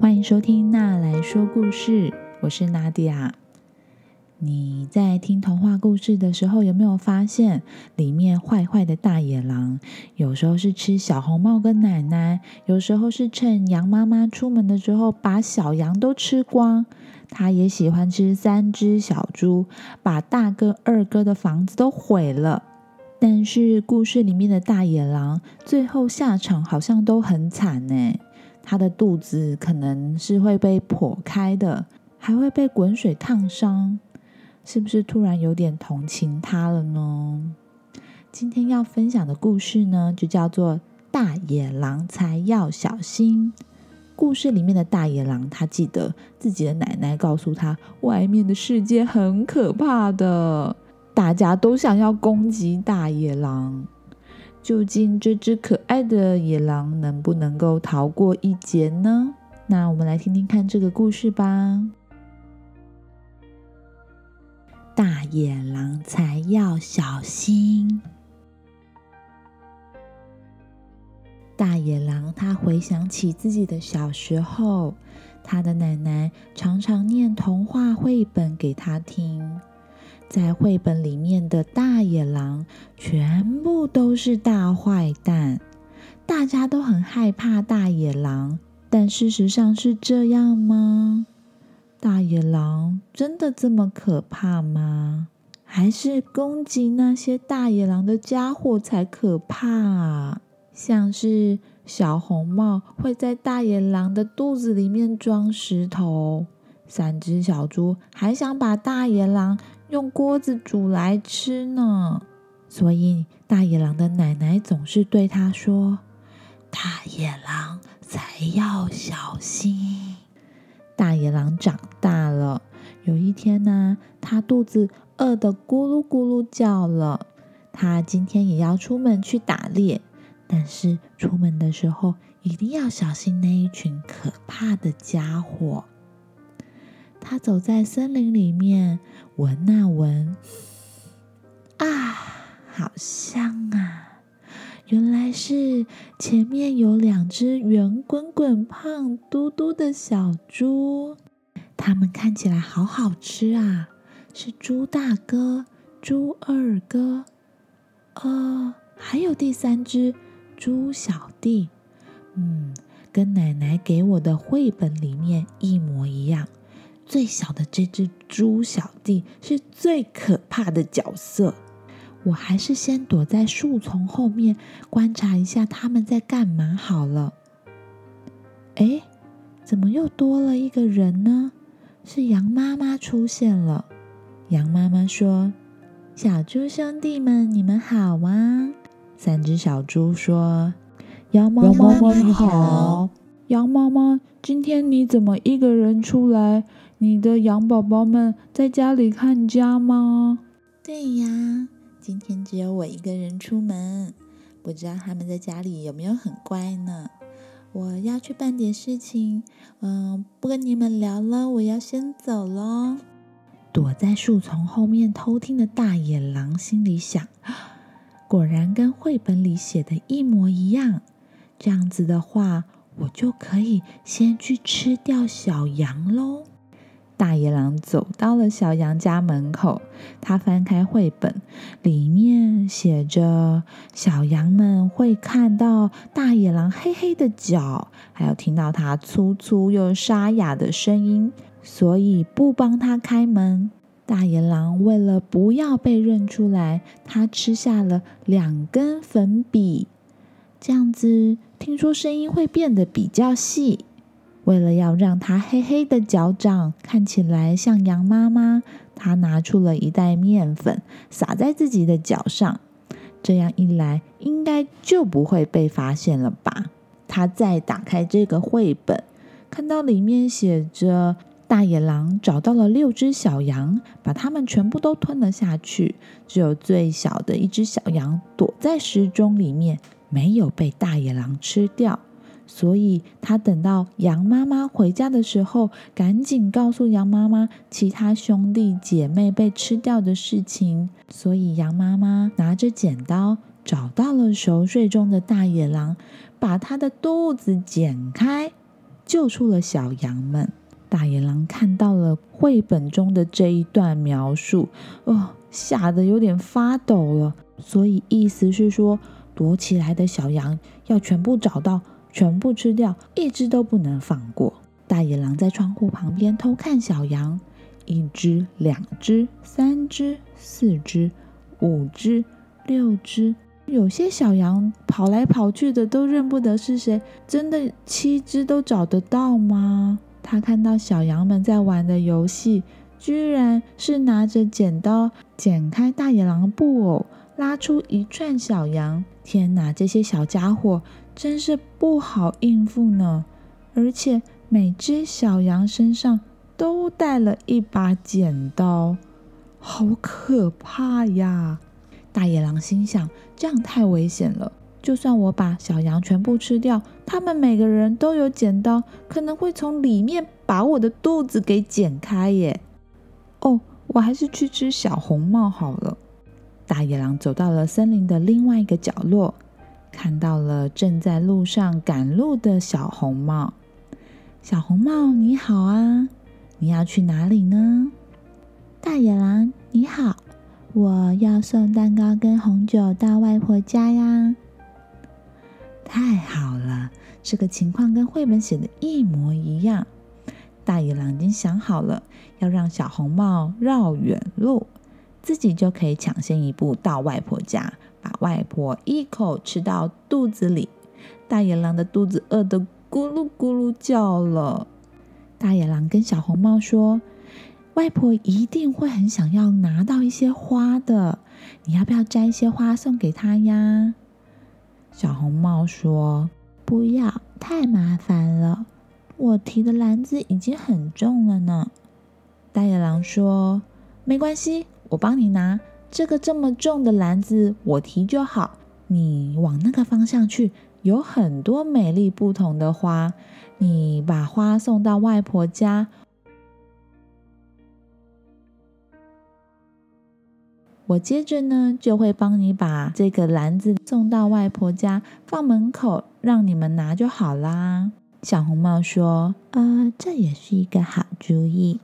欢迎收听《娜来说故事》，我是娜迪亚。你在听童话故事的时候，有没有发现里面坏坏的大野狼，有时候是吃小红帽跟奶奶，有时候是趁羊妈妈出门的时候把小羊都吃光。他也喜欢吃三只小猪，把大哥、二哥的房子都毁了。但是故事里面的大野狼最后下场好像都很惨呢。他的肚子可能是会被破开的，还会被滚水烫伤。是不是突然有点同情他了呢？今天要分享的故事呢，就叫做《大野狼才要小心》。故事里面的大野狼，他记得自己的奶奶告诉他，外面的世界很可怕的，大家都想要攻击大野狼。究竟这只可爱的野狼能不能够逃过一劫呢？那我们来听听看这个故事吧。大野狼才要小心。大野狼他回想起自己的小时候，他的奶奶常常念童话绘本给他听。在绘本里面的大野狼全部都是大坏蛋，大家都很害怕大野狼。但事实上是这样吗？大野狼真的这么可怕吗？还是攻击那些大野狼的家伙才可怕啊？像是小红帽会在大野狼的肚子里面装石头，三只小猪还想把大野狼用锅子煮来吃呢。所以大野狼的奶奶总是对他说：“大野狼才要小心。”大野狼长大了，有一天呢，他肚子饿得咕噜咕噜叫了。他今天也要出门去打猎，但是出门的时候一定要小心那一群可怕的家伙。他走在森林里面，闻啊闻，啊，好香啊！原来是前面有两只圆滚滚、胖嘟嘟的小猪，它们看起来好好吃啊！是猪大哥、猪二哥，呃，还有第三只猪小弟。嗯，跟奶奶给我的绘本里面一模一样。最小的这只猪小弟是最可怕的角色。我还是先躲在树丛后面观察一下他们在干嘛好了。哎，怎么又多了一个人呢？是羊妈妈出现了。羊妈妈说：“小猪兄弟们，你们好吗？”三只小猪说：“羊妈妈你好。”羊妈妈，今天你怎么一个人出来？你的羊宝宝们在家里看家吗？对呀。今天只有我一个人出门，不知道他们在家里有没有很乖呢？我要去办点事情，嗯，不跟你们聊了，我要先走喽。躲在树丛后面偷听的大野狼心里想：果然跟绘本里写的一模一样。这样子的话，我就可以先去吃掉小羊喽。大野狼走到了小羊家门口，他翻开绘本，里面写着：小羊们会看到大野狼黑黑的脚，还有听到它粗粗又沙哑的声音，所以不帮他开门。大野狼为了不要被认出来，他吃下了两根粉笔，这样子听说声音会变得比较细。为了要让它黑黑的脚掌看起来像羊妈妈，他拿出了一袋面粉，撒在自己的脚上。这样一来，应该就不会被发现了吧？他再打开这个绘本，看到里面写着：大野狼找到了六只小羊，把它们全部都吞了下去。只有最小的一只小羊躲在时钟里面，没有被大野狼吃掉。所以他等到羊妈妈回家的时候，赶紧告诉羊妈妈其他兄弟姐妹被吃掉的事情。所以羊妈妈拿着剪刀找到了熟睡中的大野狼，把他的肚子剪开。救出了小羊们。大野狼看到了绘本中的这一段描述，哦，吓得有点发抖了。所以意思是说，躲起来的小羊要全部找到，全部吃掉，一只都不能放过。大野狼在窗户旁边偷看小羊，一只、两只、三只、四只、五只、六只，有些小羊跑来跑去的都认不得是谁。真的七只都找得到吗？他看到小羊们在玩的游戏，居然是拿着剪刀剪开大野狼布偶，拉出一串小羊。天哪，这些小家伙真是不好应付呢！而且每只小羊身上都带了一把剪刀，好可怕呀！大野狼心想：这样太危险了。就算我把小羊全部吃掉，他们每个人都有剪刀，可能会从里面把我的肚子给剪开耶。哦，我还是去吃小红帽好了。大野狼走到了森林的另外一个角落，看到了正在路上赶路的小红帽。小红帽，你好啊，你要去哪里呢？大野狼，你好，我要送蛋糕跟红酒到外婆家呀。太好了，这个情况跟绘本写的一模一样。大野狼已经想好了，要让小红帽绕远路，自己就可以抢先一步到外婆家，把外婆一口吃到肚子里。大野狼的肚子饿得咕噜咕噜叫了。大野狼跟小红帽说：“外婆一定会很想要拿到一些花的，你要不要摘一些花送给她呀？”小红帽说：“不要，太麻烦了。我提的篮子已经很重了呢。”大野狼说：“没关系，我帮你拿。这个这么重的篮子，我提就好。你往那个方向去，有很多美丽不同的花。你把花送到外婆家。”我接着呢，就会帮你把这个篮子送到外婆家，放门口，让你们拿就好啦。小红帽说：“呃，这也是一个好主意。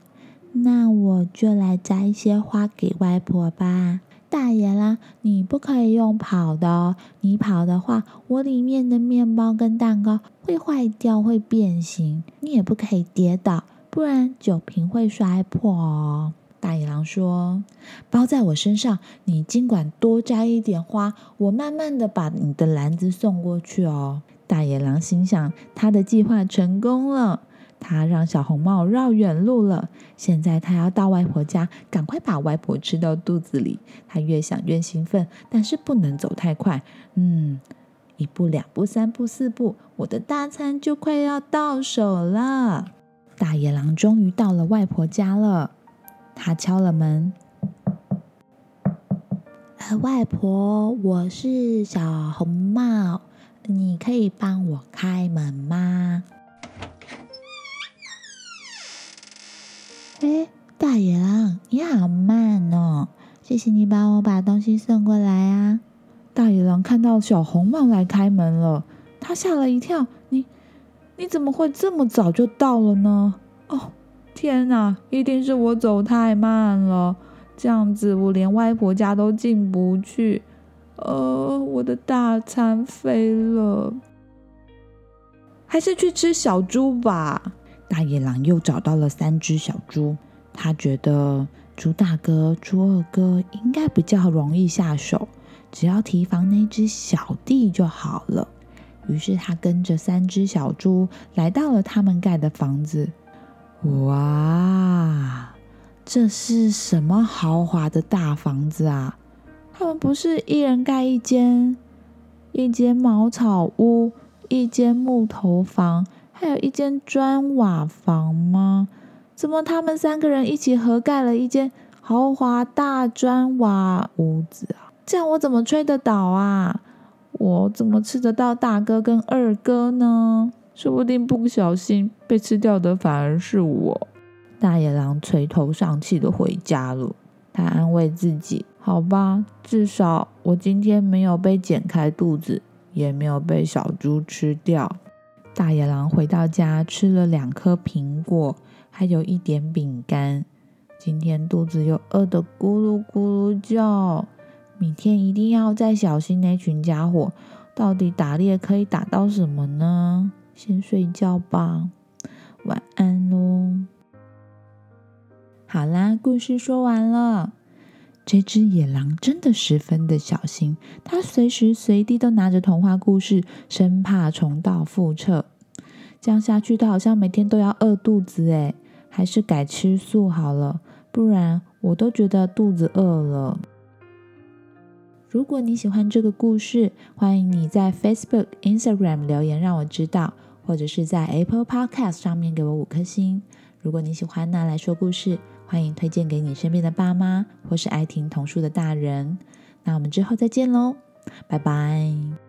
那我就来摘一些花给外婆吧。”大爷啦，你不可以用跑的哦，你跑的话，我里面的面包跟蛋糕会坏掉，会变形。你也不可以跌倒，不然酒瓶会摔破哦。大野狼说：“包在我身上，你尽管多摘一点花，我慢慢的把你的篮子送过去哦。”大野狼心想，他的计划成功了，他让小红帽绕远路了。现在他要到外婆家，赶快把外婆吃到肚子里。他越想越兴奋，但是不能走太快。嗯，一步两步三步四步，我的大餐就快要到手了。大野狼终于到了外婆家了。他敲了门。外婆，我是小红帽，你可以帮我开门吗？哎，大野狼，你好慢哦！谢谢你帮我把东西送过来啊！大野狼看到小红帽来开门了，他吓了一跳。你，你怎么会这么早就到了呢？哦。天哪，一定是我走太慢了，这样子我连外婆家都进不去，呃，我的大餐飞了，还是去吃小猪吧。大野狼又找到了三只小猪，他觉得猪大哥、猪二哥应该比较容易下手，只要提防那只小弟就好了。于是他跟着三只小猪来到了他们盖的房子。哇，这是什么豪华的大房子啊？他们不是一人盖一间，一间茅草屋，一间木头房，还有一间砖瓦房吗？怎么他们三个人一起合盖了一间豪华大砖瓦屋子啊？这样我怎么吹得倒啊？我怎么吃得到大哥跟二哥呢？说不定不小心被吃掉的反而是我。大野狼垂头丧气的回家了。他安慰自己：“好吧，至少我今天没有被剪开肚子，也没有被小猪吃掉。”大野狼回到家，吃了两颗苹果，还有一点饼干。今天肚子又饿得咕噜咕噜叫，明天一定要再小心那群家伙。到底打猎可以打到什么呢？先睡觉吧，晚安喽。好啦，故事说完了。这只野狼真的十分的小心，它随时随地都拿着童话故事，生怕重蹈覆辙。这样下去，它好像每天都要饿肚子诶，还是改吃素好了，不然我都觉得肚子饿了。如果你喜欢这个故事，欢迎你在 Facebook、Instagram 留言让我知道，或者是在 Apple Podcast 上面给我五颗星。如果你喜欢拿来说故事，欢迎推荐给你身边的爸妈或是爱听童书的大人。那我们之后再见喽，拜拜。